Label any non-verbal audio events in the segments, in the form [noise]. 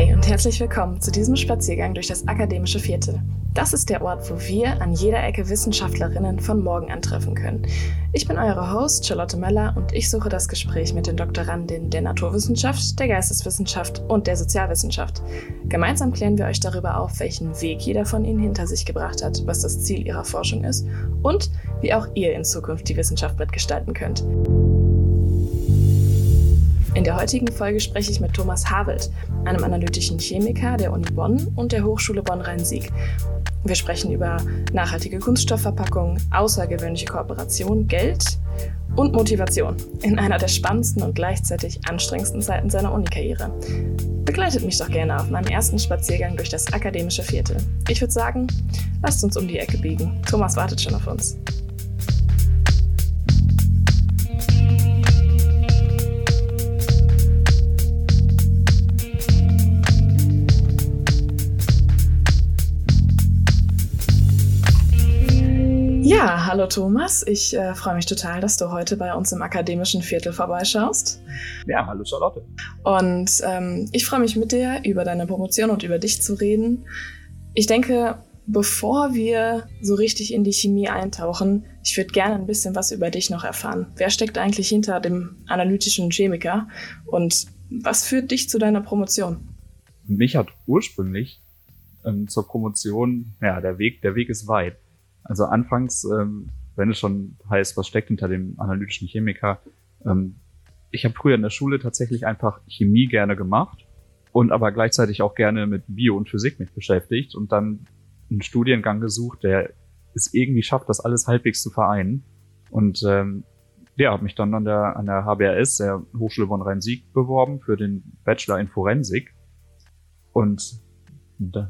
Hi und herzlich willkommen zu diesem Spaziergang durch das akademische Viertel. Das ist der Ort, wo wir an jeder Ecke Wissenschaftlerinnen von morgen antreffen können. Ich bin eure Host Charlotte Möller und ich suche das Gespräch mit den Doktorandinnen der Naturwissenschaft, der Geisteswissenschaft und der Sozialwissenschaft. Gemeinsam klären wir euch darüber auf, welchen Weg jeder von ihnen hinter sich gebracht hat, was das Ziel ihrer Forschung ist und wie auch ihr in Zukunft die Wissenschaft mitgestalten könnt. In der heutigen Folge spreche ich mit Thomas Havelt, einem analytischen Chemiker der Uni Bonn und der Hochschule Bonn-Rhein-Sieg. Wir sprechen über nachhaltige Kunststoffverpackungen, außergewöhnliche Kooperation, Geld und Motivation in einer der spannendsten und gleichzeitig anstrengendsten Zeiten seiner Unikarriere. Begleitet mich doch gerne auf meinem ersten Spaziergang durch das akademische Viertel. Ich würde sagen, lasst uns um die Ecke biegen. Thomas wartet schon auf uns. Ja, hallo Thomas. Ich äh, freue mich total, dass du heute bei uns im akademischen Viertel vorbeischaust. Ja, hallo Charlotte. Und ähm, ich freue mich mit dir, über deine Promotion und über dich zu reden. Ich denke, bevor wir so richtig in die Chemie eintauchen, ich würde gerne ein bisschen was über dich noch erfahren. Wer steckt eigentlich hinter dem analytischen Chemiker und was führt dich zu deiner Promotion? Mich hat ursprünglich ähm, zur Promotion, ja, der Weg, der Weg ist weit. Also anfangs, ähm, wenn es schon heißt, was steckt hinter dem analytischen Chemiker, ähm, ich habe früher in der Schule tatsächlich einfach Chemie gerne gemacht und aber gleichzeitig auch gerne mit Bio und Physik mich beschäftigt und dann einen Studiengang gesucht, der es irgendwie schafft, das alles halbwegs zu vereinen. Und ähm, ja, habe mich dann an der, an der HBRS, der Hochschule Bonn-Rhein-Sieg, beworben für den Bachelor in Forensik. Und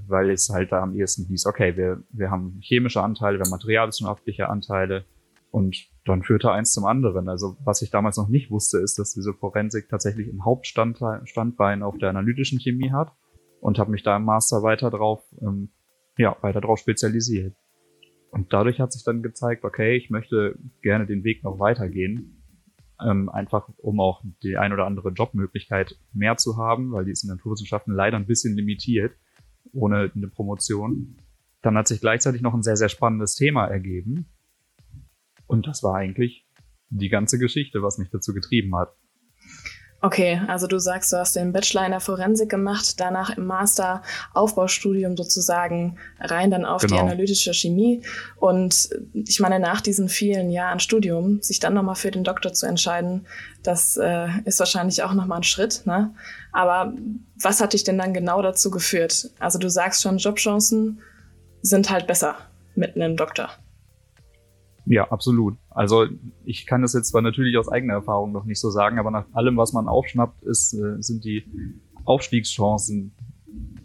weil es halt da am ehesten hieß, okay, wir, wir haben chemische Anteile, wir haben materialwissenschaftliche Anteile und dann führte eins zum anderen. Also was ich damals noch nicht wusste, ist, dass diese Forensik tatsächlich ein Hauptstandbein auf der analytischen Chemie hat und habe mich da im Master weiter drauf, ähm, ja, weiter drauf spezialisiert. Und dadurch hat sich dann gezeigt, okay, ich möchte gerne den Weg noch weitergehen, ähm, einfach um auch die ein oder andere Jobmöglichkeit mehr zu haben, weil die ist in Naturwissenschaften leider ein bisschen limitiert ohne eine Promotion. Dann hat sich gleichzeitig noch ein sehr, sehr spannendes Thema ergeben. Und das war eigentlich die ganze Geschichte, was mich dazu getrieben hat. Okay, also du sagst, du hast den Bachelor in der Forensik gemacht, danach im Master Aufbaustudium sozusagen rein dann auf genau. die analytische Chemie. Und ich meine, nach diesen vielen Jahren Studium, sich dann nochmal für den Doktor zu entscheiden, das äh, ist wahrscheinlich auch nochmal ein Schritt. Ne? Aber was hat dich denn dann genau dazu geführt? Also du sagst schon, Jobchancen sind halt besser mit einem Doktor. Ja, absolut. Also ich kann das jetzt zwar natürlich aus eigener Erfahrung noch nicht so sagen, aber nach allem, was man aufschnappt, ist, äh, sind die Aufstiegschancen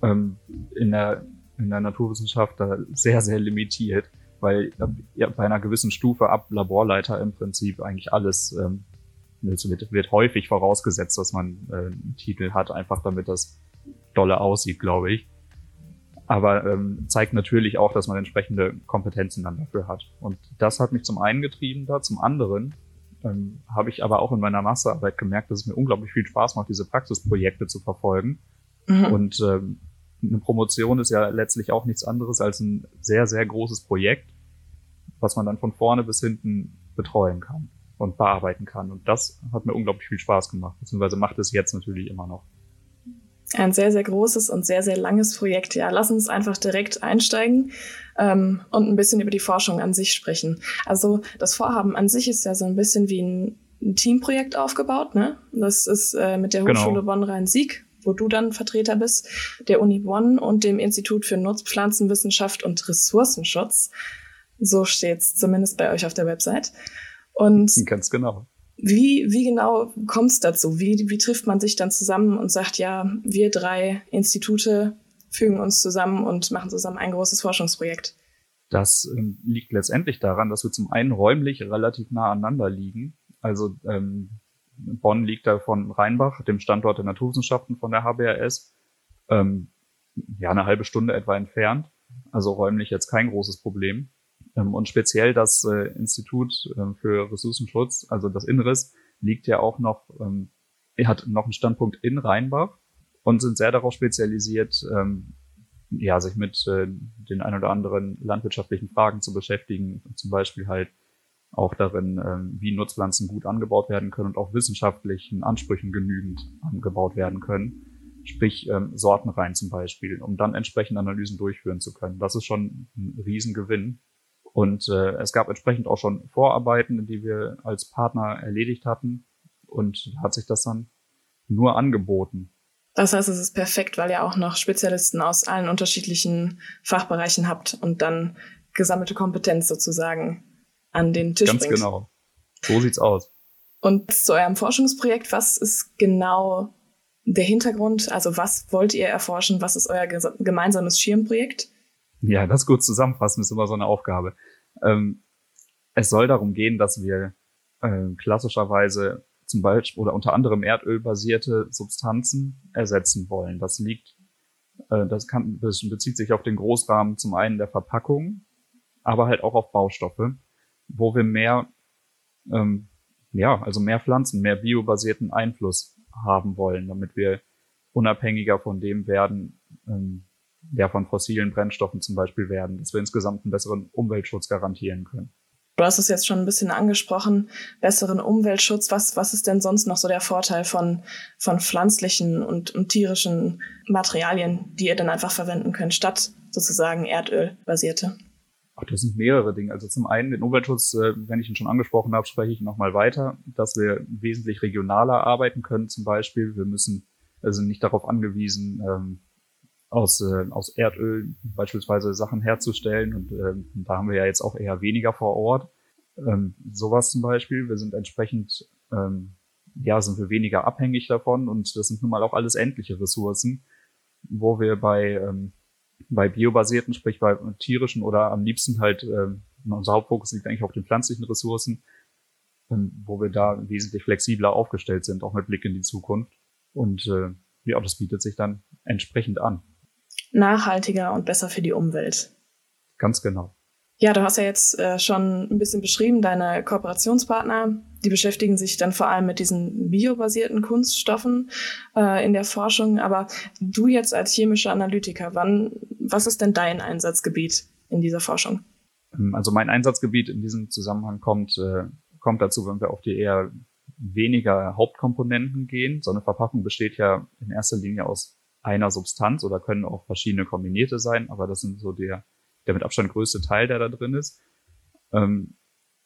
ähm, in, der, in der Naturwissenschaft da sehr, sehr limitiert, weil ja, bei einer gewissen Stufe ab Laborleiter im Prinzip eigentlich alles ähm, wird, wird häufig vorausgesetzt, dass man äh, einen Titel hat, einfach damit das dolle aussieht, glaube ich aber ähm, zeigt natürlich auch, dass man entsprechende Kompetenzen dann dafür hat. Und das hat mich zum einen getrieben da, zum anderen ähm, habe ich aber auch in meiner Masterarbeit gemerkt, dass es mir unglaublich viel Spaß macht, diese Praxisprojekte zu verfolgen. Mhm. Und ähm, eine Promotion ist ja letztlich auch nichts anderes als ein sehr, sehr großes Projekt, was man dann von vorne bis hinten betreuen kann und bearbeiten kann. Und das hat mir unglaublich viel Spaß gemacht, beziehungsweise macht es jetzt natürlich immer noch. Ein sehr, sehr großes und sehr, sehr langes Projekt. Ja, lass uns einfach direkt einsteigen ähm, und ein bisschen über die Forschung an sich sprechen. Also das Vorhaben an sich ist ja so ein bisschen wie ein, ein Teamprojekt aufgebaut. Ne? Das ist äh, mit der genau. Hochschule genau. Bonn-Rhein-Sieg, wo du dann Vertreter bist, der Uni Bonn und dem Institut für Nutzpflanzenwissenschaft und Ressourcenschutz. So steht's zumindest bei euch auf der Website. Und ganz genau. Wie, wie genau kommt es dazu? Wie, wie trifft man sich dann zusammen und sagt, ja, wir drei Institute fügen uns zusammen und machen zusammen ein großes Forschungsprojekt? Das ähm, liegt letztendlich daran, dass wir zum einen räumlich relativ nah aneinander liegen. Also ähm, Bonn liegt da von Rheinbach, dem Standort der Naturwissenschaften von der HBRS, ähm, ja eine halbe Stunde etwa entfernt. Also räumlich jetzt kein großes Problem. Ähm, und speziell das äh, Institut ähm, für Ressourcenschutz, also das Inneres, liegt ja auch noch, ähm, hat noch einen Standpunkt in Rheinbach. und sind sehr darauf spezialisiert, ähm, ja, sich mit äh, den ein oder anderen landwirtschaftlichen Fragen zu beschäftigen, zum Beispiel halt auch darin, ähm, wie Nutzpflanzen gut angebaut werden können und auch wissenschaftlichen Ansprüchen genügend angebaut werden können. Sprich ähm, Sortenreihen zum Beispiel, um dann entsprechend Analysen durchführen zu können. Das ist schon ein Riesengewinn. Und äh, es gab entsprechend auch schon Vorarbeiten, die wir als Partner erledigt hatten. Und hat sich das dann nur angeboten. Das heißt, es ist perfekt, weil ihr auch noch Spezialisten aus allen unterschiedlichen Fachbereichen habt und dann gesammelte Kompetenz sozusagen an den Tisch Ganz bringt. genau. So sieht's aus. Und zu eurem Forschungsprojekt, was ist genau der Hintergrund? Also was wollt ihr erforschen? Was ist euer gemeinsames Schirmprojekt? Ja, das gut zusammenfassen ist immer so eine Aufgabe. Ähm, es soll darum gehen, dass wir äh, klassischerweise zum Beispiel oder unter anderem erdölbasierte Substanzen ersetzen wollen. Das liegt, äh, das kann, das bezieht sich auf den Großrahmen zum einen der Verpackung, aber halt auch auf Baustoffe, wo wir mehr, ähm, ja, also mehr Pflanzen, mehr biobasierten Einfluss haben wollen, damit wir unabhängiger von dem werden, ähm, ja, von fossilen Brennstoffen zum Beispiel werden, dass wir insgesamt einen besseren Umweltschutz garantieren können. Du hast es jetzt schon ein bisschen angesprochen, besseren Umweltschutz. Was, was ist denn sonst noch so der Vorteil von, von pflanzlichen und, und tierischen Materialien, die ihr dann einfach verwenden könnt, statt sozusagen erdölbasierte? Ach, das sind mehrere Dinge. Also zum einen den Umweltschutz, äh, wenn ich ihn schon angesprochen habe, spreche ich nochmal weiter, dass wir wesentlich regionaler arbeiten können zum Beispiel. Wir müssen also nicht darauf angewiesen, ähm, aus, äh, aus Erdöl beispielsweise Sachen herzustellen. Und äh, da haben wir ja jetzt auch eher weniger vor Ort. Ähm, sowas zum Beispiel. Wir sind entsprechend, ähm, ja, sind wir weniger abhängig davon. Und das sind nun mal auch alles endliche Ressourcen, wo wir bei, ähm, bei biobasierten, sprich bei tierischen oder am liebsten halt, ähm, unser Hauptfokus liegt eigentlich auf den pflanzlichen Ressourcen, ähm, wo wir da wesentlich flexibler aufgestellt sind, auch mit Blick in die Zukunft. Und äh, ja, das bietet sich dann entsprechend an nachhaltiger und besser für die Umwelt. Ganz genau. Ja, du hast ja jetzt äh, schon ein bisschen beschrieben, deine Kooperationspartner, die beschäftigen sich dann vor allem mit diesen biobasierten Kunststoffen äh, in der Forschung. Aber du jetzt als chemischer Analytiker, wann, was ist denn dein Einsatzgebiet in dieser Forschung? Ähm, also mein Einsatzgebiet in diesem Zusammenhang kommt, äh, kommt dazu, wenn wir auf die eher weniger Hauptkomponenten gehen. So eine Verpackung besteht ja in erster Linie aus einer Substanz oder können auch verschiedene kombinierte sein, aber das sind so der, der mit Abstand größte Teil, der da drin ist. Ähm,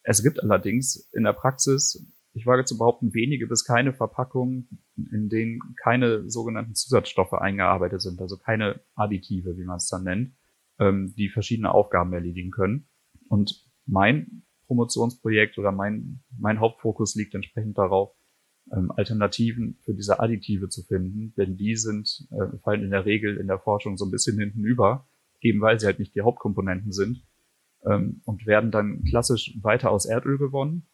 es gibt allerdings in der Praxis, ich wage zu behaupten, wenige bis keine Verpackungen, in denen keine sogenannten Zusatzstoffe eingearbeitet sind, also keine Additive, wie man es dann nennt, ähm, die verschiedene Aufgaben erledigen können. Und mein Promotionsprojekt oder mein, mein Hauptfokus liegt entsprechend darauf, ähm, Alternativen für diese Additive zu finden, denn die sind, äh, fallen in der Regel in der Forschung so ein bisschen hinten über, eben weil sie halt nicht die Hauptkomponenten sind ähm, und werden dann klassisch weiter aus Erdöl gewonnen.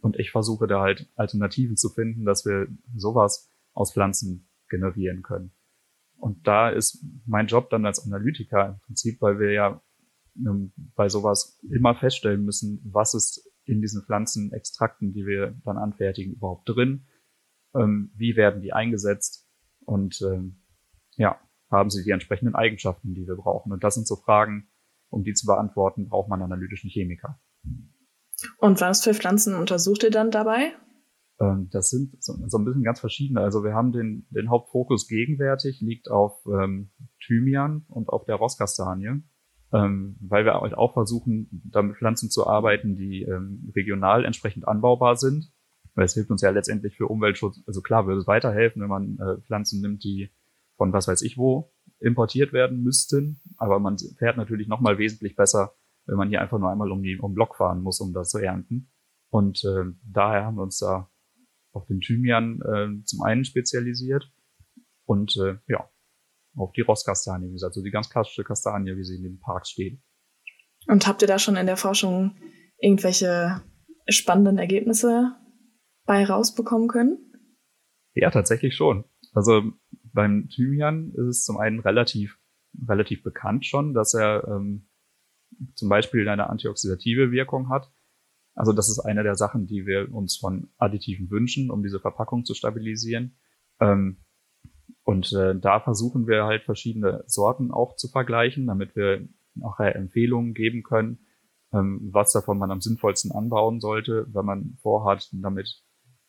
Und ich versuche da halt Alternativen zu finden, dass wir sowas aus Pflanzen generieren können. Und da ist mein Job dann als Analytiker im Prinzip, weil wir ja ähm, bei sowas immer feststellen müssen, was ist in diesen Pflanzenextrakten, die wir dann anfertigen, überhaupt drin ähm, wie werden die eingesetzt und ähm, ja, haben sie die entsprechenden Eigenschaften, die wir brauchen. Und das sind so Fragen, um die zu beantworten, braucht man analytischen Chemiker. Und was für Pflanzen untersucht ihr dann dabei? Ähm, das sind so, so, ein bisschen ganz verschiedene. Also wir haben den, den Hauptfokus gegenwärtig, liegt auf ähm, Thymian und auf der Rosskastanie, ähm, weil wir halt auch versuchen, damit Pflanzen zu arbeiten, die ähm, regional entsprechend anbaubar sind weil es hilft uns ja letztendlich für Umweltschutz. Also klar würde es weiterhelfen, wenn man äh, Pflanzen nimmt, die von was weiß ich wo importiert werden müssten. Aber man fährt natürlich noch mal wesentlich besser, wenn man hier einfach nur einmal um die um Block fahren muss, um das zu ernten. Und äh, daher haben wir uns da auf den Thymian äh, zum einen spezialisiert und äh, ja, auf die Rosskastanie, wie gesagt, also die ganz klassische Kastanie, wie sie in den Parks steht. Und habt ihr da schon in der Forschung irgendwelche spannenden Ergebnisse bei rausbekommen können? Ja, tatsächlich schon. Also beim Thymian ist es zum einen relativ, relativ bekannt schon, dass er ähm, zum Beispiel eine antioxidative Wirkung hat. Also das ist eine der Sachen, die wir uns von Additiven wünschen, um diese Verpackung zu stabilisieren. Ähm, Und äh, da versuchen wir halt verschiedene Sorten auch zu vergleichen, damit wir nachher Empfehlungen geben können, ähm, was davon man am sinnvollsten anbauen sollte, wenn man vorhat, damit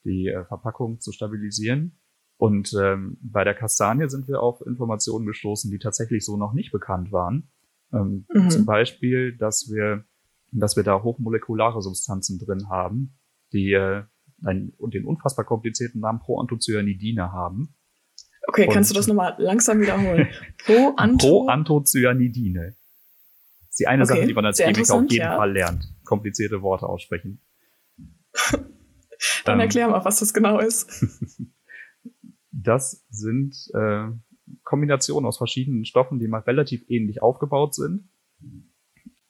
die äh, Verpackung zu stabilisieren. Und ähm, bei der Kastanie sind wir auf Informationen gestoßen, die tatsächlich so noch nicht bekannt waren. Ähm, mhm. Zum Beispiel, dass wir, dass wir da hochmolekulare Substanzen drin haben, die äh, einen, und den unfassbar komplizierten Namen Proanthocyanidine haben. Okay, und kannst du das nochmal langsam wiederholen? Proantho Proanthocyanidine. ist die eine okay, Sache, die man als Chemiker auf jeden ja. Fall lernt. Komplizierte Worte aussprechen. [laughs] Dann ähm, erklär mal, was das genau ist. das sind äh, Kombinationen aus verschiedenen Stoffen, die mal relativ ähnlich aufgebaut sind,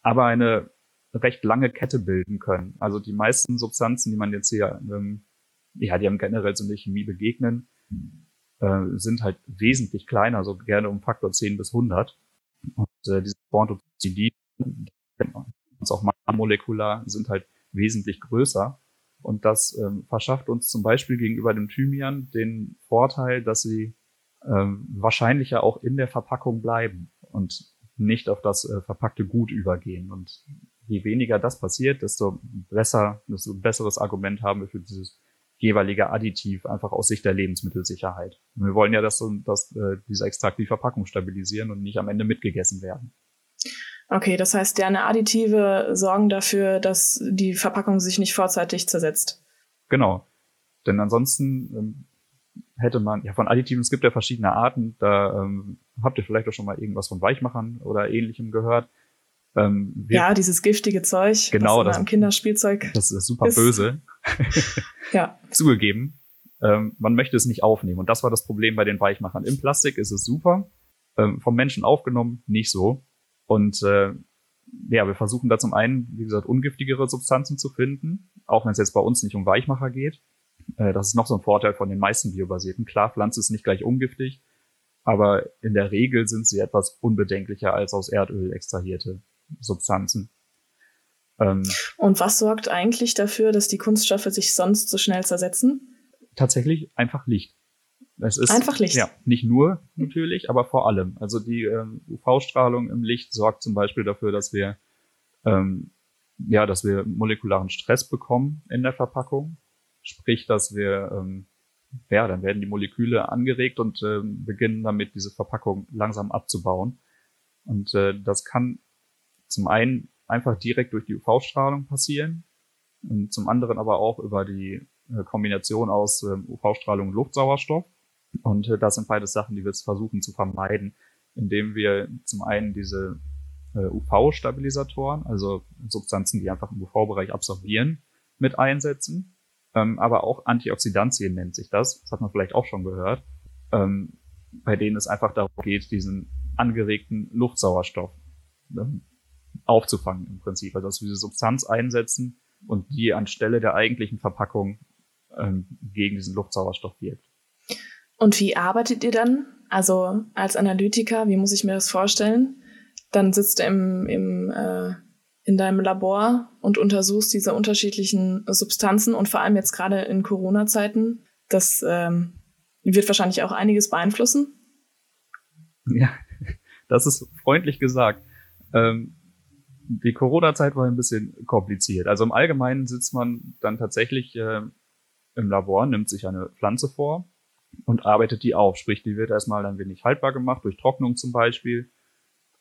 aber eine recht lange Kette bilden können. Also die meisten Substanzen, die man jetzt hier, ähm, ja, die haben generell so eine Chemie begegnen, äh, sind halt wesentlich kleiner, so gerne um Faktor 10 bis 100. Und äh, diese Porntoxidin, uns auch molekular, sind halt wesentlich größer. Und das ähm, verschafft uns zum Beispiel gegenüber dem Thymian den Vorteil, dass sie ähm, wahrscheinlicher auch in der Verpackung bleiben und nicht auf das äh, verpackte Gut übergehen. Und je weniger das passiert, desto besser, desto besseres Argument haben wir für dieses jeweilige Additiv einfach aus Sicht der Lebensmittelsicherheit. Und wir wollen ja, dass, dass äh, dieser Extrakt die Verpackung stabilisieren und nicht am Ende mitgegessen werden. Okay, das heißt, deine Additive sorgen dafür, dass die Verpackung sich nicht vorzeitig zersetzt. Genau. Denn ansonsten ähm, hätte man, ja, von Additiven, es gibt ja verschiedene Arten, da ähm, habt ihr vielleicht auch schon mal irgendwas von Weichmachern oder ähnlichem gehört. Ähm, ja, dieses giftige Zeug, genau, das am Kinderspielzeug. Das ist super ist. böse. [laughs] ja. Zugegeben. Ähm, man möchte es nicht aufnehmen. Und das war das Problem bei den Weichmachern. Im Plastik ist es super. Ähm, vom Menschen aufgenommen, nicht so. Und äh, ja, wir versuchen da zum einen, wie gesagt, ungiftigere Substanzen zu finden, auch wenn es jetzt bei uns nicht um Weichmacher geht. Äh, das ist noch so ein Vorteil von den meisten biobasierten. Klar, Pflanze ist nicht gleich ungiftig, aber in der Regel sind sie etwas unbedenklicher als aus Erdöl extrahierte Substanzen. Ähm, Und was sorgt eigentlich dafür, dass die Kunststoffe sich sonst so schnell zersetzen? Tatsächlich einfach Licht. Es ist einfach Licht. Ja, nicht nur natürlich, aber vor allem. Also die ähm, UV-Strahlung im Licht sorgt zum Beispiel dafür, dass wir ähm, ja, dass wir molekularen Stress bekommen in der Verpackung. Sprich, dass wir, ähm, ja, dann werden die Moleküle angeregt und äh, beginnen damit, diese Verpackung langsam abzubauen. Und äh, das kann zum einen einfach direkt durch die UV-Strahlung passieren und zum anderen aber auch über die äh, Kombination aus äh, UV-Strahlung und Luftsauerstoff. Und äh, das sind beides Sachen, die wir jetzt versuchen zu vermeiden, indem wir zum einen diese äh, UV-Stabilisatoren, also Substanzen, die einfach im UV-Bereich absorbieren, mit einsetzen ähm, aber auch Antioxidantien nennt sich das. Das hat man vielleicht auch schon gehört, ähm, bei denen es einfach darum geht, diesen angeregten Luftsauerstoff ähm, aufzufangen im Prinzip. Also dass wir diese Substanz einsetzen und die anstelle der eigentlichen Verpackung ähm, gegen diesen Luftsauerstoff wirkt. Und wie arbeitet ihr dann? Also als Analytiker, wie muss ich mir das vorstellen? Dann sitzt du im, im äh, in deinem Labor und untersuchst diese unterschiedlichen Substanzen und vor allem jetzt gerade in Corona-Zeiten. Das ähm, wird wahrscheinlich auch einiges beeinflussen. Ja, das ist freundlich gesagt. Ähm, die Corona-Zeit war ein bisschen kompliziert. Also im Allgemeinen sitzt man dann tatsächlich äh, im Labor, nimmt sich eine Pflanze vor und arbeitet die auf. Sprich, die wird erstmal ein wenig haltbar gemacht, durch Trocknung zum Beispiel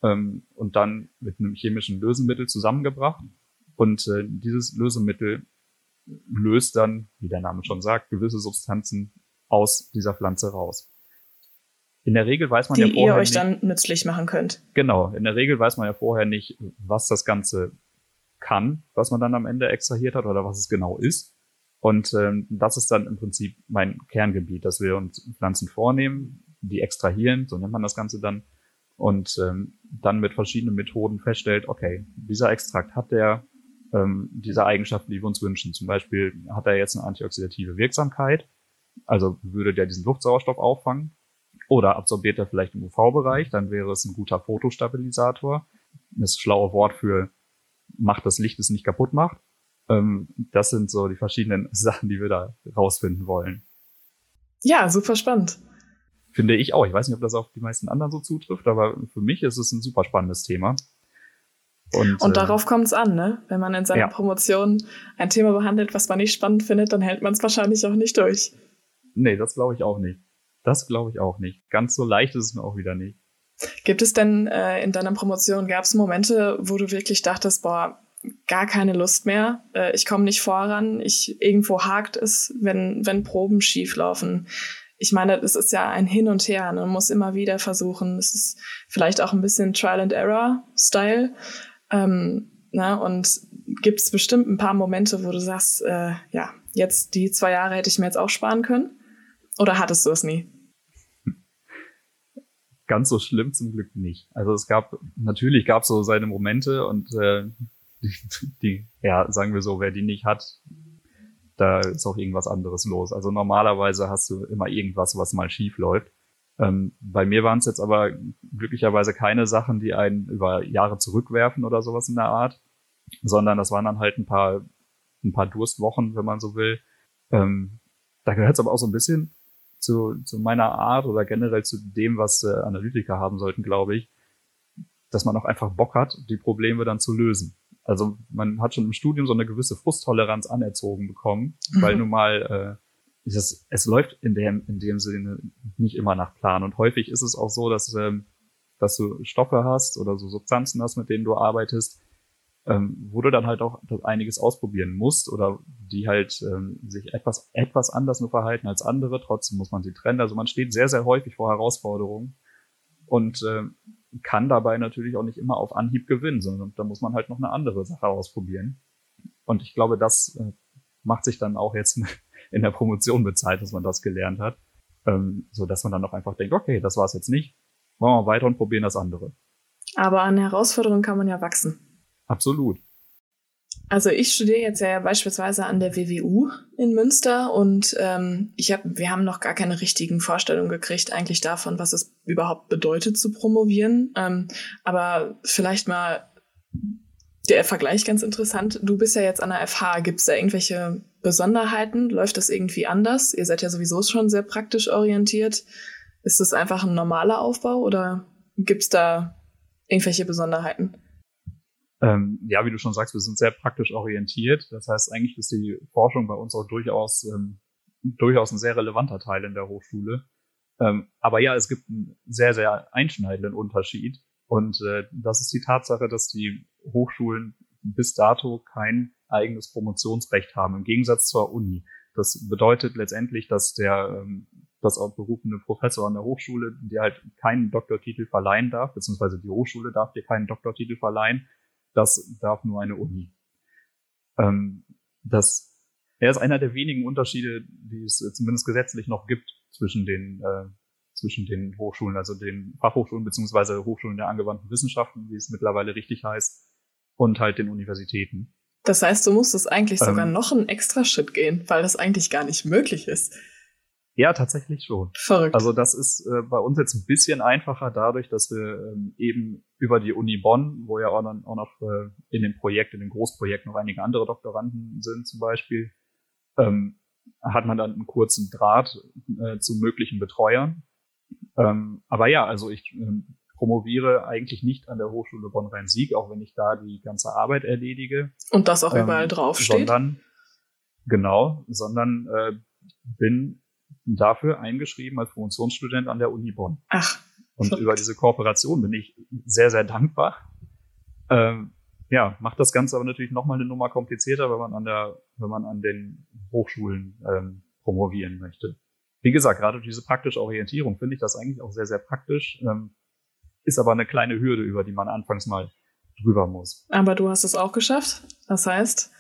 ähm, und dann mit einem chemischen Lösemittel zusammengebracht. Und äh, dieses Lösemittel löst dann, wie der Name schon sagt, gewisse Substanzen aus dieser Pflanze raus. In der Regel weiß man die ja vorher ihr euch nicht, dann nützlich machen könnt. Genau, in der Regel weiß man ja vorher nicht, was das Ganze kann, was man dann am Ende extrahiert hat oder was es genau ist. Und ähm, das ist dann im Prinzip mein Kerngebiet, dass wir uns Pflanzen vornehmen, die extrahieren, so nennt man das Ganze dann, und ähm, dann mit verschiedenen Methoden feststellt, okay, dieser Extrakt hat der ähm, diese Eigenschaften, die wir uns wünschen. Zum Beispiel hat er jetzt eine antioxidative Wirksamkeit, also würde der diesen Luftsauerstoff auffangen, oder absorbiert er vielleicht im UV-Bereich, dann wäre es ein guter Fotostabilisator. Das schlaue Wort für macht das Licht es nicht kaputt macht. Ähm, das sind so die verschiedenen [laughs] Sachen, die wir da rausfinden wollen. Ja, super spannend. Finde ich auch. Ich weiß nicht, ob das auf die meisten anderen so zutrifft, aber für mich ist es ein super spannendes Thema. Und, und äh, darauf kommt es an, ne? Wenn man in seiner ja. Promotion ein Thema behandelt, was man nicht spannend findet, dann hält man es wahrscheinlich auch nicht durch. Nee, das glaube ich auch nicht. Das glaube ich auch nicht. Ganz so leicht ist es mir auch wieder nicht. Gibt es denn äh, in deiner Promotion, gab es Momente, wo du wirklich dachtest, boah, gar keine Lust mehr, äh, ich komme nicht voran, ich irgendwo hakt es, wenn, wenn Proben schief laufen. Ich meine, es ist ja ein Hin und Her, ne? man muss immer wieder versuchen. Es ist vielleicht auch ein bisschen Trial and Error Style. Ähm, na, ne? und gibt es bestimmt ein paar Momente, wo du sagst, äh, ja, jetzt die zwei Jahre hätte ich mir jetzt auch sparen können? Oder hattest du es nie? Ganz so schlimm zum Glück nicht. Also es gab, natürlich gab es so seine Momente und äh, [laughs] die, ja, sagen wir so, wer die nicht hat, da ist auch irgendwas anderes los. Also normalerweise hast du immer irgendwas, was mal schief läuft. Ähm, bei mir waren es jetzt aber glücklicherweise keine Sachen, die einen über Jahre zurückwerfen oder sowas in der Art, sondern das waren dann halt ein paar, ein paar Durstwochen, wenn man so will. Ähm, da gehört es aber auch so ein bisschen zu, zu meiner Art oder generell zu dem, was äh, Analytiker haben sollten, glaube ich, dass man auch einfach Bock hat, die Probleme dann zu lösen. Also man hat schon im Studium so eine gewisse Frusttoleranz anerzogen bekommen, weil nun mal äh, es, es läuft in dem, in dem Sinne nicht immer nach Plan. Und häufig ist es auch so, dass, ähm, dass du Stoffe hast oder so Substanzen hast, mit denen du arbeitest, ähm, wo du dann halt auch einiges ausprobieren musst oder die halt ähm, sich etwas, etwas anders nur verhalten als andere. Trotzdem muss man sie trennen. Also man steht sehr, sehr häufig vor Herausforderungen und äh, kann dabei natürlich auch nicht immer auf Anhieb gewinnen, sondern da muss man halt noch eine andere Sache ausprobieren. Und ich glaube, das äh, macht sich dann auch jetzt [laughs] in der Promotion bezahlt, dass man das gelernt hat. Ähm, so dass man dann auch einfach denkt, okay, das war es jetzt nicht. Machen wir weiter und probieren das andere. Aber an Herausforderungen kann man ja wachsen. Absolut. Also ich studiere jetzt ja beispielsweise an der WWU in Münster und ähm, ich hab, wir haben noch gar keine richtigen Vorstellungen gekriegt eigentlich davon, was es überhaupt bedeutet zu promovieren. Ähm, aber vielleicht mal der Vergleich ganz interessant. Du bist ja jetzt an der FH. Gibt es da irgendwelche Besonderheiten? Läuft das irgendwie anders? Ihr seid ja sowieso schon sehr praktisch orientiert. Ist das einfach ein normaler Aufbau oder gibt es da irgendwelche Besonderheiten? Ähm, ja, wie du schon sagst, wir sind sehr praktisch orientiert. Das heißt, eigentlich ist die Forschung bei uns auch durchaus, ähm, durchaus ein sehr relevanter Teil in der Hochschule. Ähm, aber ja, es gibt einen sehr, sehr einschneidenden Unterschied. Und äh, das ist die Tatsache, dass die Hochschulen bis dato kein eigenes Promotionsrecht haben, im Gegensatz zur Uni. Das bedeutet letztendlich, dass der ähm, das auch berufene Professor an der Hochschule, der halt keinen Doktortitel verleihen darf, beziehungsweise die Hochschule darf dir keinen Doktortitel verleihen, das darf nur eine Uni. Ähm, das er ist einer der wenigen Unterschiede, die es zumindest gesetzlich noch gibt zwischen den äh, zwischen den Hochschulen, also den Fachhochschulen beziehungsweise Hochschulen der angewandten Wissenschaften, wie es mittlerweile richtig heißt, und halt den Universitäten. Das heißt, du musstest eigentlich ähm, sogar noch einen extra Schritt gehen, weil das eigentlich gar nicht möglich ist. Ja, tatsächlich schon. Verrückt. Also das ist äh, bei uns jetzt ein bisschen einfacher dadurch, dass wir ähm, eben über die Uni Bonn, wo ja auch, dann, auch noch äh, in dem Projekt, in dem Großprojekt noch einige andere Doktoranden sind zum Beispiel, ähm, hat man dann einen kurzen Draht äh, zu möglichen Betreuern. Ähm, aber ja, also ich ähm, promoviere eigentlich nicht an der Hochschule Bonn-Rhein-Sieg, auch wenn ich da die ganze Arbeit erledige. Und das auch überall ähm, draufsteht? Sondern, genau, sondern äh, bin dafür eingeschrieben als Promotionsstudent an der Uni Bonn. Ach. Und verrückt. über diese Kooperation bin ich sehr, sehr dankbar. Ähm, ja, macht das Ganze aber natürlich nochmal eine Nummer komplizierter, wenn man an der, wenn man an den Hochschulen ähm, promovieren möchte. Wie gesagt, gerade diese praktische Orientierung finde ich das eigentlich auch sehr, sehr praktisch. Ähm, ist aber eine kleine Hürde, über die man anfangs mal drüber muss. Aber du hast es auch geschafft. Das heißt,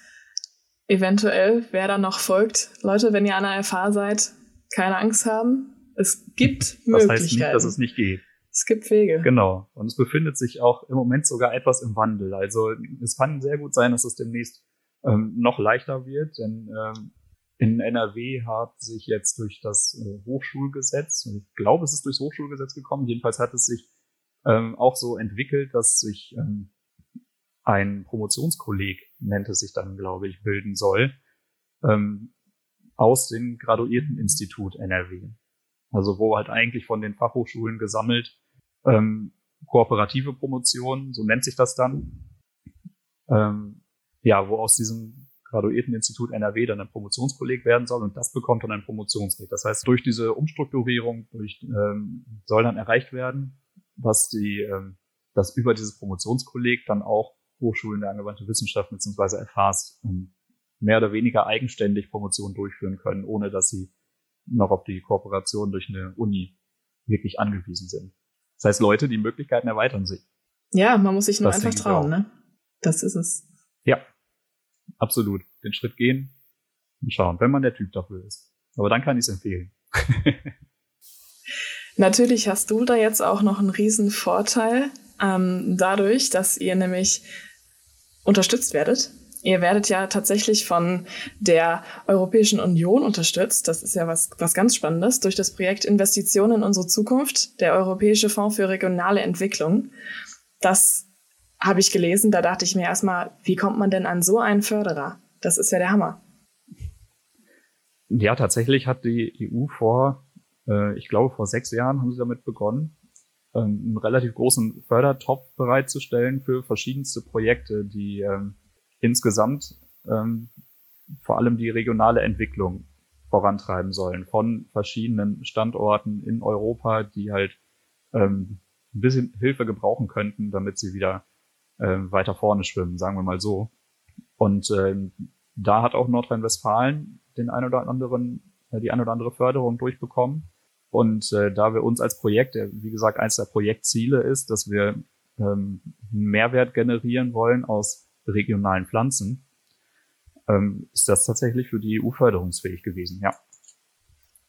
eventuell, wer da noch folgt, Leute, wenn ihr an der FH seid, keine Angst haben. Es gibt das Möglichkeiten. Das heißt nicht, dass es nicht geht. Es gibt Wege. Genau. Und es befindet sich auch im Moment sogar etwas im Wandel. Also es kann sehr gut sein, dass es demnächst ähm, noch leichter wird, denn ähm, in NRW hat sich jetzt durch das äh, Hochschulgesetz, ich glaube, es ist durchs Hochschulgesetz gekommen, jedenfalls hat es sich ähm, auch so entwickelt, dass sich ähm, ein Promotionskolleg, nennt es sich dann, glaube ich, bilden soll, ähm, aus dem Graduierteninstitut NRW. Also wo halt eigentlich von den Fachhochschulen gesammelt ähm, kooperative Promotion, so nennt sich das dann. Ähm, ja, wo aus diesem Graduierteninstitut NRW dann ein Promotionskolleg werden soll und das bekommt dann ein Promotionsweg. Das heißt, durch diese Umstrukturierung durch, ähm, soll dann erreicht werden, dass die, ähm, dass über dieses Promotionskolleg dann auch Hochschulen der angewandten Wissenschaft bzw. erfasst um, mehr oder weniger eigenständig Promotionen durchführen können, ohne dass sie noch auf die Kooperation durch eine Uni wirklich angewiesen sind. Das heißt, Leute, die Möglichkeiten erweitern sich. Ja, man muss sich nur das einfach trauen, ne? Das ist es. Ja, absolut. Den Schritt gehen und schauen, wenn man der Typ dafür ist. Aber dann kann ich es empfehlen. [laughs] Natürlich hast du da jetzt auch noch einen riesen Vorteil, ähm, dadurch, dass ihr nämlich unterstützt werdet Ihr werdet ja tatsächlich von der Europäischen Union unterstützt. Das ist ja was, was ganz Spannendes durch das Projekt Investitionen in unsere Zukunft, der Europäische Fonds für regionale Entwicklung. Das habe ich gelesen. Da dachte ich mir erstmal, wie kommt man denn an so einen Förderer? Das ist ja der Hammer. Ja, tatsächlich hat die EU vor, äh, ich glaube, vor sechs Jahren haben sie damit begonnen, ähm, einen relativ großen Fördertopf bereitzustellen für verschiedenste Projekte, die ähm, insgesamt ähm, vor allem die regionale Entwicklung vorantreiben sollen von verschiedenen Standorten in Europa, die halt ähm, ein bisschen Hilfe gebrauchen könnten, damit sie wieder äh, weiter vorne schwimmen, sagen wir mal so. Und ähm, da hat auch Nordrhein-Westfalen den ein oder anderen, äh, die ein oder andere Förderung durchbekommen. Und äh, da wir uns als Projekt, wie gesagt, eins der Projektziele ist, dass wir ähm, Mehrwert generieren wollen aus regionalen Pflanzen, ähm, ist das tatsächlich für die EU förderungsfähig gewesen, ja.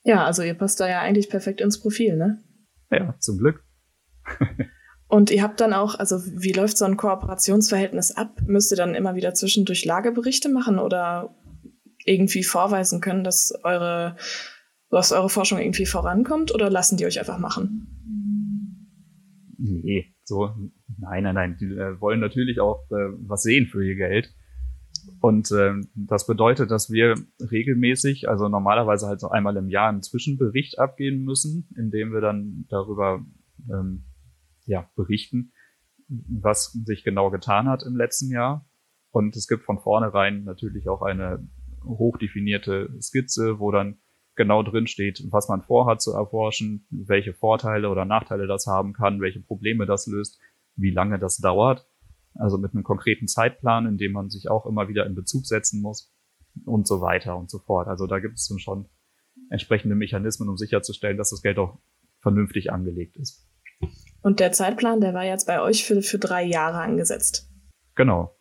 Ja, also ihr passt da ja eigentlich perfekt ins Profil, ne? Ja, zum Glück. Und ihr habt dann auch, also wie läuft so ein Kooperationsverhältnis ab? Müsst ihr dann immer wieder zwischendurch Lageberichte machen oder irgendwie vorweisen können, dass eure, dass eure Forschung irgendwie vorankommt oder lassen die euch einfach machen? Nee, so, nein, nein, nein. Die äh, wollen natürlich auch äh, was sehen für ihr Geld. Und äh, das bedeutet, dass wir regelmäßig, also normalerweise halt so einmal im Jahr einen Zwischenbericht abgeben müssen, in dem wir dann darüber ähm, ja, berichten, was sich genau getan hat im letzten Jahr. Und es gibt von vornherein natürlich auch eine hochdefinierte Skizze, wo dann genau drin steht, was man vorhat zu erforschen, welche Vorteile oder Nachteile das haben kann, welche Probleme das löst, wie lange das dauert. Also mit einem konkreten Zeitplan, in dem man sich auch immer wieder in Bezug setzen muss und so weiter und so fort. Also da gibt es schon entsprechende Mechanismen, um sicherzustellen, dass das Geld auch vernünftig angelegt ist. Und der Zeitplan, der war jetzt bei euch für, für drei Jahre angesetzt. Genau.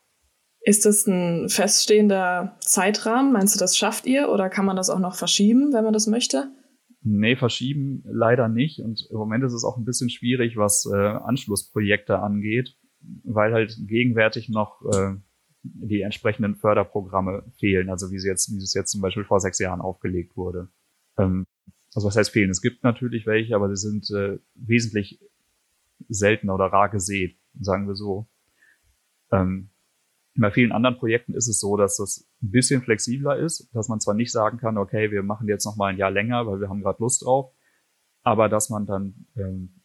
Ist das ein feststehender Zeitrahmen? Meinst du, das schafft ihr oder kann man das auch noch verschieben, wenn man das möchte? Nee, verschieben leider nicht. Und im Moment ist es auch ein bisschen schwierig, was äh, Anschlussprojekte angeht, weil halt gegenwärtig noch äh, die entsprechenden Förderprogramme fehlen, also wie sie jetzt, wie es jetzt zum Beispiel vor sechs Jahren aufgelegt wurde. Ähm, also was heißt fehlen? Es gibt natürlich welche, aber sie sind äh, wesentlich seltener oder rar gesät, sagen wir so. Ähm, bei vielen anderen Projekten ist es so, dass das ein bisschen flexibler ist, dass man zwar nicht sagen kann, okay, wir machen jetzt noch mal ein Jahr länger, weil wir haben gerade Lust drauf, aber dass man dann ähm,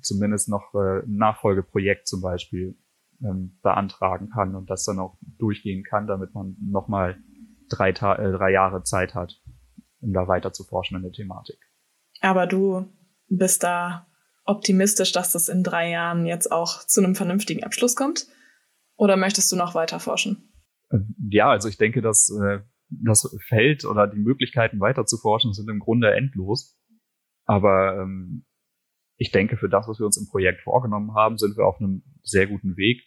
zumindest noch äh, ein Nachfolgeprojekt zum Beispiel ähm, beantragen kann und das dann auch durchgehen kann, damit man noch mal drei, Ta äh, drei Jahre Zeit hat, um da weiter zu forschen in der Thematik. Aber du bist da optimistisch, dass das in drei Jahren jetzt auch zu einem vernünftigen Abschluss kommt? Oder möchtest du noch weiter forschen? Ja, also ich denke, dass äh, das Feld oder die Möglichkeiten weiter zu forschen sind im Grunde endlos. Aber ähm, ich denke, für das, was wir uns im Projekt vorgenommen haben, sind wir auf einem sehr guten Weg.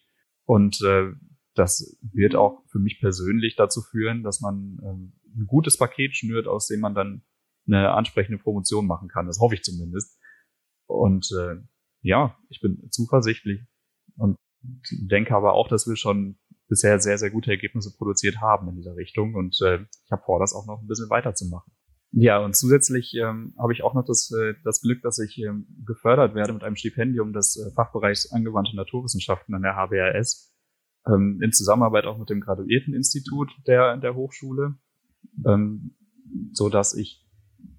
Und äh, das wird auch für mich persönlich dazu führen, dass man ähm, ein gutes Paket schnürt, aus dem man dann eine ansprechende Promotion machen kann. Das hoffe ich zumindest. Und äh, ja, ich bin zuversichtlich und denke aber auch, dass wir schon bisher sehr, sehr gute Ergebnisse produziert haben in dieser Richtung und äh, ich habe vor, das auch noch ein bisschen weiterzumachen. Ja, und zusätzlich ähm, habe ich auch noch das, äh, das Glück, dass ich ähm, gefördert werde mit einem Stipendium des äh, Fachbereichs Angewandte Naturwissenschaften an der HBRS, ähm, in Zusammenarbeit auch mit dem Graduierteninstitut der, der Hochschule, ähm, so dass ich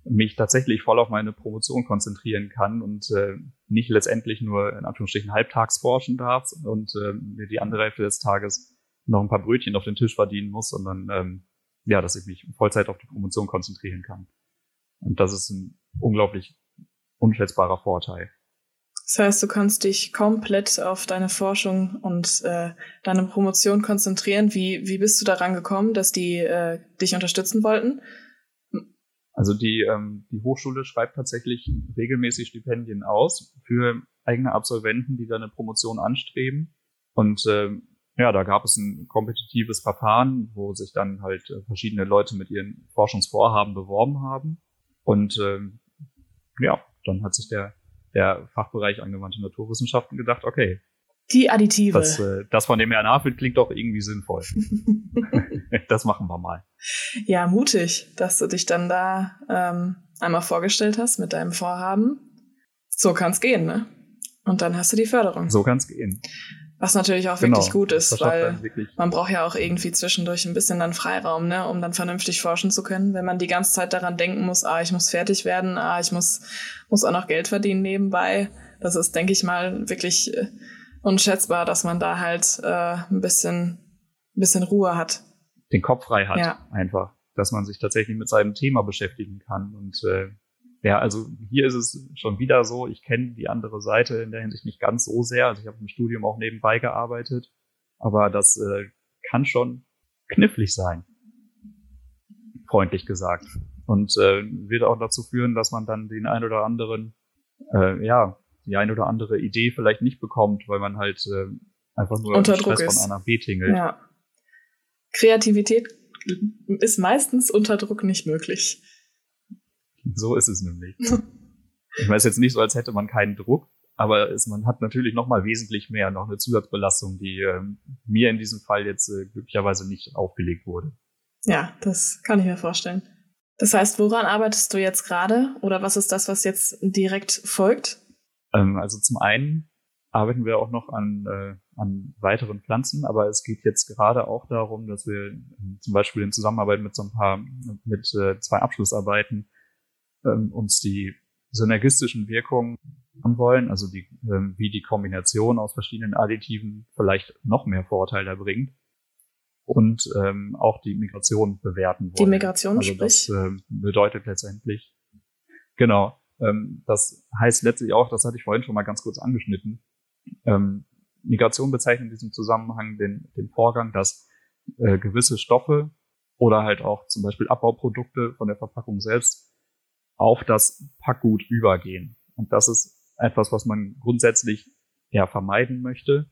mich tatsächlich voll auf meine Promotion konzentrieren kann und äh, nicht letztendlich nur in Anführungsstrichen halbtags forschen darf und äh, mir die andere Hälfte des Tages noch ein paar Brötchen auf den Tisch verdienen muss, sondern ähm, ja, dass ich mich Vollzeit auf die Promotion konzentrieren kann. Und das ist ein unglaublich unschätzbarer Vorteil. Das heißt, du kannst dich komplett auf deine Forschung und äh, deine Promotion konzentrieren. Wie, wie bist du daran gekommen, dass die äh, dich unterstützen wollten? Also die, ähm, die Hochschule schreibt tatsächlich regelmäßig Stipendien aus für eigene Absolventen, die da eine Promotion anstreben. Und ähm, ja, da gab es ein kompetitives Verfahren, wo sich dann halt äh, verschiedene Leute mit ihren Forschungsvorhaben beworben haben. Und ähm, ja, dann hat sich der der Fachbereich angewandte Naturwissenschaften gedacht, okay. Die Additive. Das, äh, das von dem RNA-Bild klingt doch irgendwie sinnvoll. [laughs] das machen wir mal. Ja, mutig, dass du dich dann da ähm, einmal vorgestellt hast mit deinem Vorhaben. So kann's gehen, ne? Und dann hast du die Förderung. So kann's gehen. Was natürlich auch genau, wirklich gut ist, weil man braucht ja auch irgendwie zwischendurch ein bisschen dann Freiraum, ne, um dann vernünftig forschen zu können. Wenn man die ganze Zeit daran denken muss, ah, ich muss fertig werden, ah, ich muss, muss auch noch Geld verdienen nebenbei. Das ist, denke ich mal, wirklich äh, unschätzbar, dass man da halt äh, ein bisschen, ein bisschen Ruhe hat. Den Kopf frei hat, ja. einfach. Dass man sich tatsächlich mit seinem Thema beschäftigen kann und äh, ja, also hier ist es schon wieder so, ich kenne die andere Seite in der Hinsicht nicht ganz so sehr. Also ich habe im Studium auch nebenbei gearbeitet, aber das äh, kann schon knifflig sein, freundlich gesagt. Und äh, wird auch dazu führen, dass man dann den ein oder anderen, äh, ja, die ein oder andere Idee vielleicht nicht bekommt, weil man halt äh, einfach nur Unter Stress ist. von A nach B tingelt. Ja. Kreativität ist meistens unter Druck nicht möglich. So ist es nämlich. Ich weiß jetzt nicht so, als hätte man keinen Druck, aber es, man hat natürlich noch mal wesentlich mehr, noch eine Zusatzbelastung, die ähm, mir in diesem Fall jetzt äh, glücklicherweise nicht aufgelegt wurde. Ja, das kann ich mir vorstellen. Das heißt, woran arbeitest du jetzt gerade oder was ist das, was jetzt direkt folgt? Ähm, also zum einen arbeiten wir auch noch an, äh, an weiteren Pflanzen, aber es geht jetzt gerade auch darum, dass wir äh, zum Beispiel in Zusammenarbeit mit so ein paar, mit äh, zwei Abschlussarbeiten ähm, uns die synergistischen Wirkungen wollen, also die, ähm, wie die Kombination aus verschiedenen Additiven vielleicht noch mehr Vorteile bringt und ähm, auch die Migration bewerten wollen. Die Migration, also sprich? Das ähm, bedeutet letztendlich, genau, ähm, das heißt letztlich auch, das hatte ich vorhin schon mal ganz kurz angeschnitten, ähm, Migration bezeichnet in diesem Zusammenhang den, den Vorgang, dass äh, gewisse Stoffe oder halt auch zum Beispiel Abbauprodukte von der Verpackung selbst auf das Packgut übergehen. Und das ist etwas, was man grundsätzlich eher vermeiden möchte,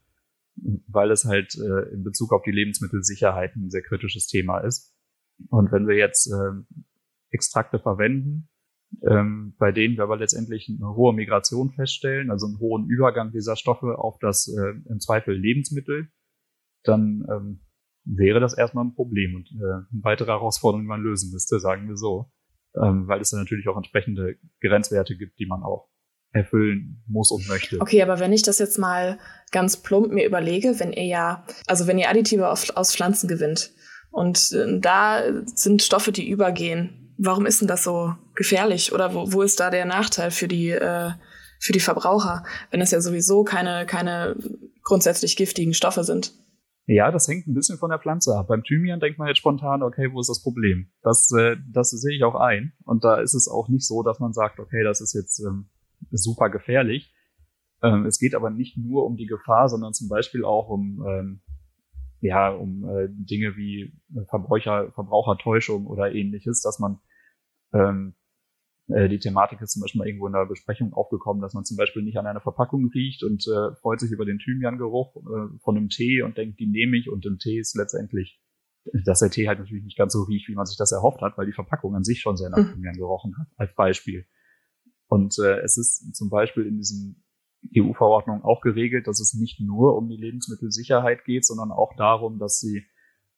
weil es halt äh, in Bezug auf die Lebensmittelsicherheit ein sehr kritisches Thema ist. Und wenn wir jetzt äh, Extrakte verwenden, ähm, bei denen wir aber letztendlich eine hohe Migration feststellen, also einen hohen Übergang dieser Stoffe auf das äh, im Zweifel Lebensmittel, dann ähm, wäre das erstmal ein Problem und äh, eine weitere Herausforderung, die man lösen müsste, sagen wir so ähm, weil es dann natürlich auch entsprechende Grenzwerte gibt, die man auch erfüllen muss und möchte. Okay, aber wenn ich das jetzt mal ganz plump mir überlege, wenn ihr ja, also wenn ihr Additive auf, aus Pflanzen gewinnt und äh, da sind Stoffe, die übergehen, warum ist denn das so gefährlich oder wo, wo ist da der Nachteil für die äh, für die Verbraucher, wenn es ja sowieso keine keine grundsätzlich giftigen Stoffe sind? Ja, das hängt ein bisschen von der Pflanze ab. Beim Thymian denkt man jetzt spontan, okay, wo ist das Problem? Das, äh, das sehe ich auch ein. Und da ist es auch nicht so, dass man sagt, okay, das ist jetzt ähm, super gefährlich. Ähm, es geht aber nicht nur um die Gefahr, sondern zum Beispiel auch um, ähm, ja, um äh, Dinge wie Verbraucher, Verbrauchertäuschung oder ähnliches, dass man ähm, äh, die Thematik ist zum Beispiel mal irgendwo in der Besprechung aufgekommen, dass man zum Beispiel nicht an einer Verpackung riecht und äh, freut sich über den Thymian-Geruch äh, von einem Tee und denkt, die nehme ich und im Tee ist letztendlich, dass der Tee halt natürlich nicht ganz so riecht, wie man sich das erhofft hat, weil die Verpackung an sich schon sehr nach mhm. Thymian gerochen hat, als Beispiel. Und äh, es ist zum Beispiel in diesen EU-Verordnungen auch geregelt, dass es nicht nur um die Lebensmittelsicherheit geht, sondern auch darum, dass sie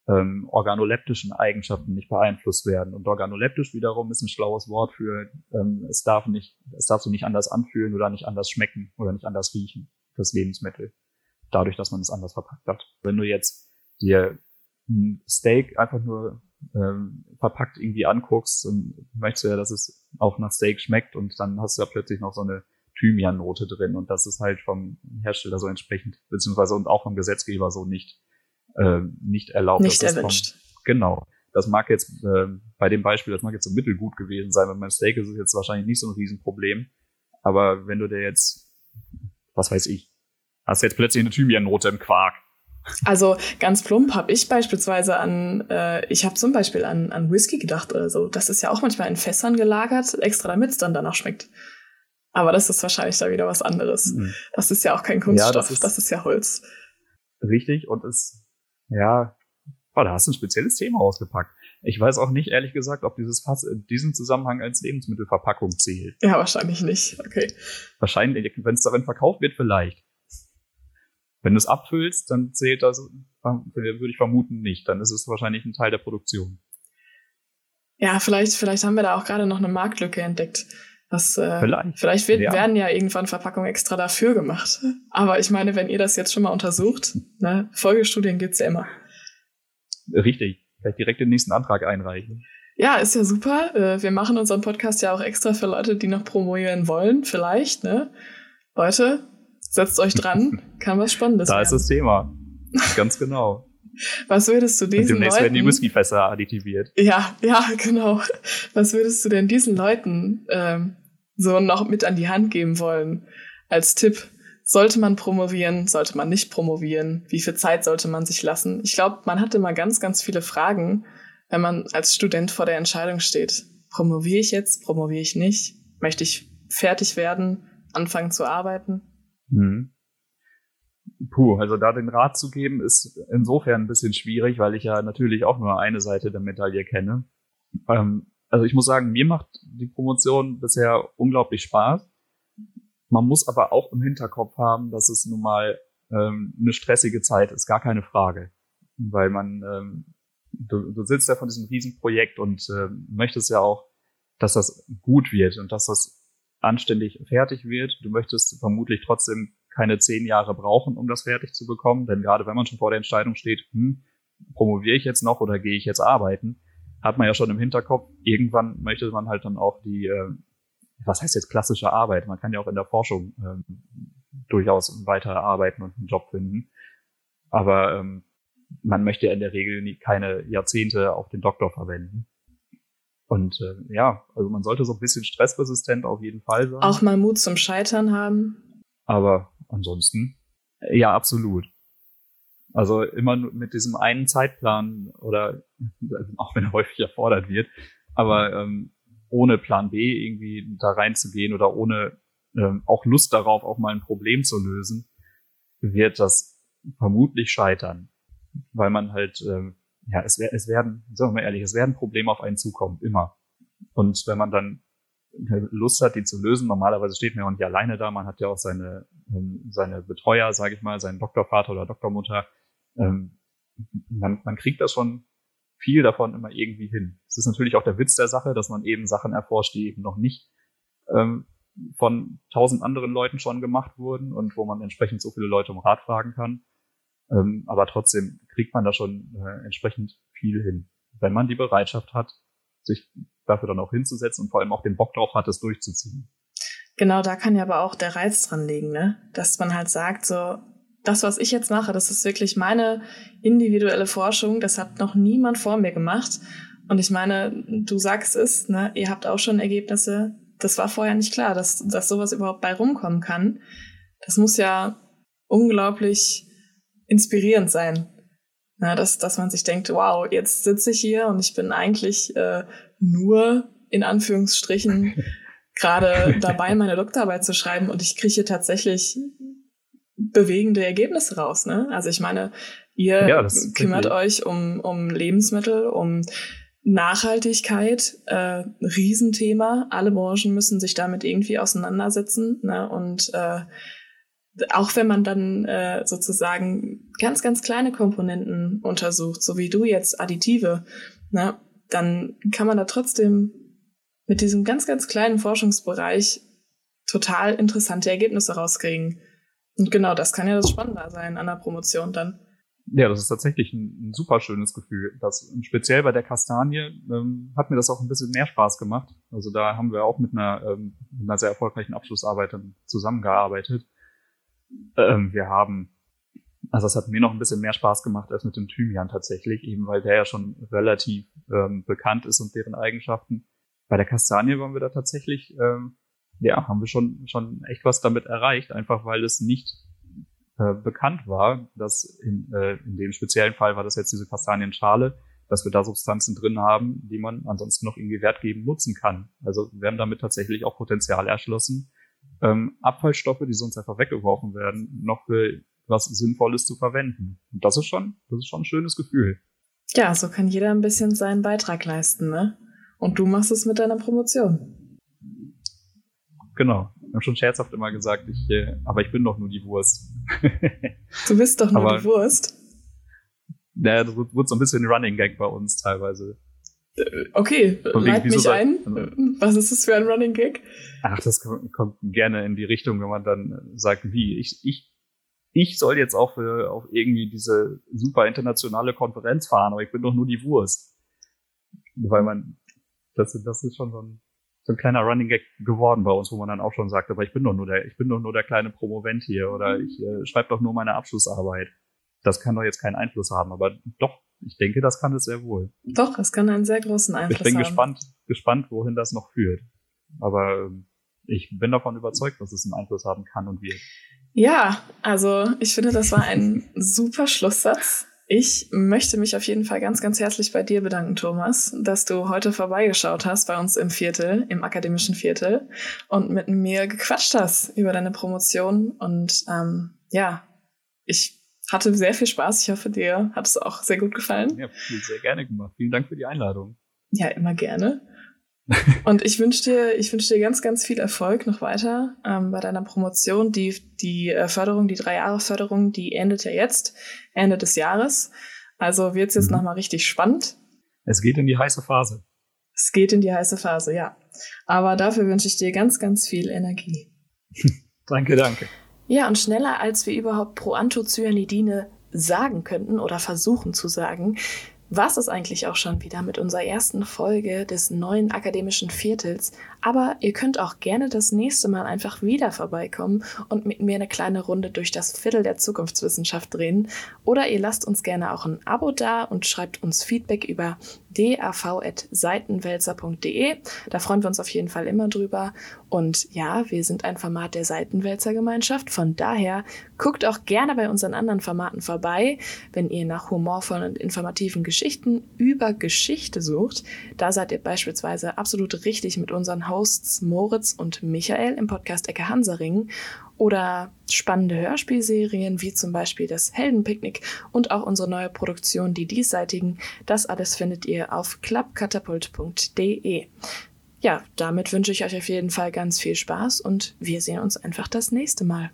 ähm, organoleptischen Eigenschaften nicht beeinflusst werden. Und organoleptisch wiederum ist ein schlaues Wort für ähm, es darf nicht, es darf so nicht anders anfühlen oder nicht anders schmecken oder nicht anders riechen, das Lebensmittel. Dadurch, dass man es anders verpackt hat. Wenn du jetzt dir ein Steak einfach nur ähm, verpackt irgendwie anguckst und möchtest du ja, dass es auch nach Steak schmeckt und dann hast du ja plötzlich noch so eine Thymian-Note drin und das ist halt vom Hersteller so entsprechend, beziehungsweise und auch vom Gesetzgeber so nicht, äh, nicht erlaubt. Nicht erwünscht. Vom, genau. Das mag jetzt äh, bei dem Beispiel, das mag jetzt so mittelgut gewesen sein. Bei meinem Steak ist es jetzt wahrscheinlich nicht so ein Riesenproblem. Aber wenn du dir jetzt, was weiß ich, hast jetzt plötzlich eine Thymian-Note im Quark. Also ganz plump habe ich beispielsweise an, äh, ich habe zum Beispiel an, an Whisky gedacht oder so. Das ist ja auch manchmal in Fässern gelagert, extra damit es dann danach schmeckt. Aber das ist wahrscheinlich da wieder was anderes. Mhm. Das ist ja auch kein Kunststoff, ja, das, ist, das ist ja Holz. Richtig und es, ja, oh, da hast du ein spezielles Thema ausgepackt. Ich weiß auch nicht, ehrlich gesagt, ob dieses Fass in diesem Zusammenhang als Lebensmittelverpackung zählt. Ja, wahrscheinlich nicht. Okay. Wahrscheinlich, wenn es darin verkauft wird, vielleicht. Wenn du es abfüllst, dann zählt das, würde ich vermuten, nicht. Dann ist es wahrscheinlich ein Teil der Produktion. Ja, vielleicht, vielleicht haben wir da auch gerade noch eine Marktlücke entdeckt. Was, äh, vielleicht vielleicht wird, ja. werden ja irgendwann Verpackungen extra dafür gemacht. Aber ich meine, wenn ihr das jetzt schon mal untersucht, ne, Folgestudien gibt's ja immer. Richtig. Vielleicht direkt den nächsten Antrag einreichen. Ja, ist ja super. Äh, wir machen unseren Podcast ja auch extra für Leute, die noch promovieren wollen, vielleicht. Ne? Leute, setzt euch dran. [laughs] Kann was Spannendes da werden. Da ist das Thema. Ganz genau. [laughs] Was würdest du diesen Und demnächst Leuten... werden die Whiskyfässer additiviert. Ja, ja, [laughs] genau. Was würdest du denn diesen Leuten ähm, so noch mit an die Hand geben wollen als Tipp? Sollte man promovieren? Sollte man nicht promovieren? Wie viel Zeit sollte man sich lassen? Ich glaube, man hat immer ganz, ganz viele Fragen, wenn man als Student vor der Entscheidung steht. Promoviere ich jetzt? Promoviere ich nicht? Möchte ich fertig werden? Anfangen zu arbeiten? Mhm. Puh, also da den Rat zu geben, ist insofern ein bisschen schwierig, weil ich ja natürlich auch nur eine Seite der Medaille kenne. Ähm, also ich muss sagen, mir macht die Promotion bisher unglaublich Spaß. Man muss aber auch im Hinterkopf haben, dass es nun mal ähm, eine stressige Zeit ist, gar keine Frage. Weil man, ähm, du, du sitzt ja von diesem Riesenprojekt und äh, möchtest ja auch, dass das gut wird und dass das anständig fertig wird. Du möchtest vermutlich trotzdem keine zehn Jahre brauchen, um das fertig zu bekommen. Denn gerade wenn man schon vor der Entscheidung steht, hm, promoviere ich jetzt noch oder gehe ich jetzt arbeiten, hat man ja schon im Hinterkopf, irgendwann möchte man halt dann auch die, äh, was heißt jetzt klassische Arbeit? Man kann ja auch in der Forschung ähm, durchaus weiter arbeiten und einen Job finden. Aber ähm, man möchte ja in der Regel nie, keine Jahrzehnte auf den Doktor verwenden. Und äh, ja, also man sollte so ein bisschen stressresistent auf jeden Fall sein. Auch mal Mut zum Scheitern haben. Aber ansonsten, ja, absolut. Also immer mit diesem einen Zeitplan oder [laughs] auch wenn er häufig erfordert wird, aber ähm, ohne Plan B irgendwie da reinzugehen oder ohne ähm, auch Lust darauf, auch mal ein Problem zu lösen, wird das vermutlich scheitern, weil man halt ähm, ja es, es werden, sagen wir mal ehrlich, es werden Probleme auf einen zukommen immer. Und wenn man dann Lust hat, die zu lösen. Normalerweise steht man ja auch nicht alleine da. Man hat ja auch seine, ähm, seine Betreuer, sage ich mal, seinen Doktorvater oder Doktormutter. Ähm, man, man kriegt das schon viel davon immer irgendwie hin. Es ist natürlich auch der Witz der Sache, dass man eben Sachen erforscht, die eben noch nicht ähm, von tausend anderen Leuten schon gemacht wurden und wo man entsprechend so viele Leute um Rat fragen kann. Ähm, aber trotzdem kriegt man da schon äh, entsprechend viel hin, wenn man die Bereitschaft hat, sich dafür dann auch hinzusetzen und vor allem auch den Bock drauf hat, es durchzuziehen. Genau, da kann ja aber auch der Reiz dran liegen, ne? Dass man halt sagt, so, das, was ich jetzt mache, das ist wirklich meine individuelle Forschung, das hat noch niemand vor mir gemacht. Und ich meine, du sagst es, ne, ihr habt auch schon Ergebnisse. Das war vorher nicht klar, dass, dass sowas überhaupt bei rumkommen kann. Das muss ja unglaublich inspirierend sein. Ja, dass, dass man sich denkt, wow, jetzt sitze ich hier und ich bin eigentlich äh, nur in Anführungsstrichen [laughs] gerade dabei, meine Doktorarbeit zu schreiben und ich kriege hier tatsächlich bewegende Ergebnisse raus. Ne? Also ich meine, ihr ja, kümmert euch um, um Lebensmittel, um Nachhaltigkeit, äh, Riesenthema. Alle Branchen müssen sich damit irgendwie auseinandersetzen. Ne? Und äh, auch wenn man dann äh, sozusagen ganz, ganz kleine Komponenten untersucht, so wie du jetzt Additive, ne, dann kann man da trotzdem mit diesem ganz, ganz kleinen Forschungsbereich total interessante Ergebnisse rauskriegen. Und genau das kann ja das Spannende sein an der Promotion dann. Ja, das ist tatsächlich ein, ein super schönes Gefühl. Das, speziell bei der Kastanie ähm, hat mir das auch ein bisschen mehr Spaß gemacht. Also da haben wir auch mit einer, ähm, mit einer sehr erfolgreichen Abschlussarbeit zusammengearbeitet. Ähm, wir haben, also das hat mir noch ein bisschen mehr Spaß gemacht als mit dem Thymian tatsächlich, eben weil der ja schon relativ ähm, bekannt ist und deren Eigenschaften. Bei der Kastanie waren wir da tatsächlich, ähm, ja, haben wir schon, schon echt was damit erreicht, einfach weil es nicht äh, bekannt war, dass in, äh, in dem speziellen Fall war das jetzt diese Kastanienschale, dass wir da Substanzen drin haben, die man ansonsten noch irgendwie wertgebend nutzen kann. Also wir haben damit tatsächlich auch Potenzial erschlossen, ähm, Abfallstoffe, die sonst einfach weggeworfen werden, noch für was Sinnvolles zu verwenden. Und das ist schon, das ist schon ein schönes Gefühl. Ja, so kann jeder ein bisschen seinen Beitrag leisten, ne? Und du machst es mit deiner Promotion. Genau haben schon scherzhaft immer gesagt, ich, äh, aber ich bin doch nur die Wurst. du bist doch nur aber, die Wurst. Naja, das wird so ein bisschen Running Gag bei uns teilweise. Äh, okay, leit mich ein. Also, Was ist das für ein Running Gag? Ach, das kommt, kommt gerne in die Richtung, wenn man dann sagt, wie, ich, ich, ich soll jetzt auch für, auf irgendwie diese super internationale Konferenz fahren, aber ich bin doch nur die Wurst. Weil man, das, das ist schon so ein, so ein kleiner Running Gag geworden bei uns, wo man dann auch schon sagt, aber ich bin doch nur der, ich bin doch nur der kleine Promovent hier oder mhm. ich äh, schreibe doch nur meine Abschlussarbeit. Das kann doch jetzt keinen Einfluss haben, aber doch, ich denke, das kann es sehr wohl. Doch, es kann einen sehr großen Einfluss haben. Ich bin haben. gespannt, gespannt, wohin das noch führt. Aber ähm, ich bin davon überzeugt, dass es einen Einfluss haben kann und wird. Ja, also ich finde, das war ein super Schlusssatz. Ich möchte mich auf jeden Fall ganz, ganz herzlich bei dir bedanken, Thomas, dass du heute vorbeigeschaut hast bei uns im Viertel, im akademischen Viertel und mit mir gequatscht hast über deine Promotion. Und ähm, ja, ich hatte sehr viel Spaß. Ich hoffe, dir hat es auch sehr gut gefallen. Ja, sehr gerne gemacht. Vielen Dank für die Einladung. Ja, immer gerne. [laughs] Und ich wünsche dir, ich wünsche dir ganz, ganz viel Erfolg noch weiter ähm, bei deiner Promotion. Die, die äh, Förderung, die drei Jahre Förderung, die endet ja jetzt, Ende des Jahres. Also wird es jetzt mhm. nochmal richtig spannend. Es geht in die heiße Phase. Es geht in die heiße Phase, ja. Aber dafür wünsche ich dir ganz, ganz viel Energie. [laughs] danke, danke. Ja, und schneller als wir überhaupt Proanthocyanidine sagen könnten oder versuchen zu sagen, was ist eigentlich auch schon wieder mit unserer ersten Folge des neuen akademischen Viertels. Aber ihr könnt auch gerne das nächste Mal einfach wieder vorbeikommen und mit mir eine kleine Runde durch das Viertel der Zukunftswissenschaft drehen. Oder ihr lasst uns gerne auch ein Abo da und schreibt uns Feedback über dav.seitenwälzer.de. Da freuen wir uns auf jeden Fall immer drüber. Und ja, wir sind ein Format der Seitenwälzer-Gemeinschaft. Von daher guckt auch gerne bei unseren anderen Formaten vorbei, wenn ihr nach humorvollen und informativen Geschichten über Geschichte sucht. Da seid ihr beispielsweise absolut richtig mit unseren Hosts Moritz und Michael im Podcast Ecke Hansaring oder spannende Hörspielserien wie zum Beispiel das Heldenpicknick und auch unsere neue Produktion Die Diesseitigen. Das alles findet ihr auf klappkatapult.de. Ja, damit wünsche ich euch auf jeden Fall ganz viel Spaß und wir sehen uns einfach das nächste Mal.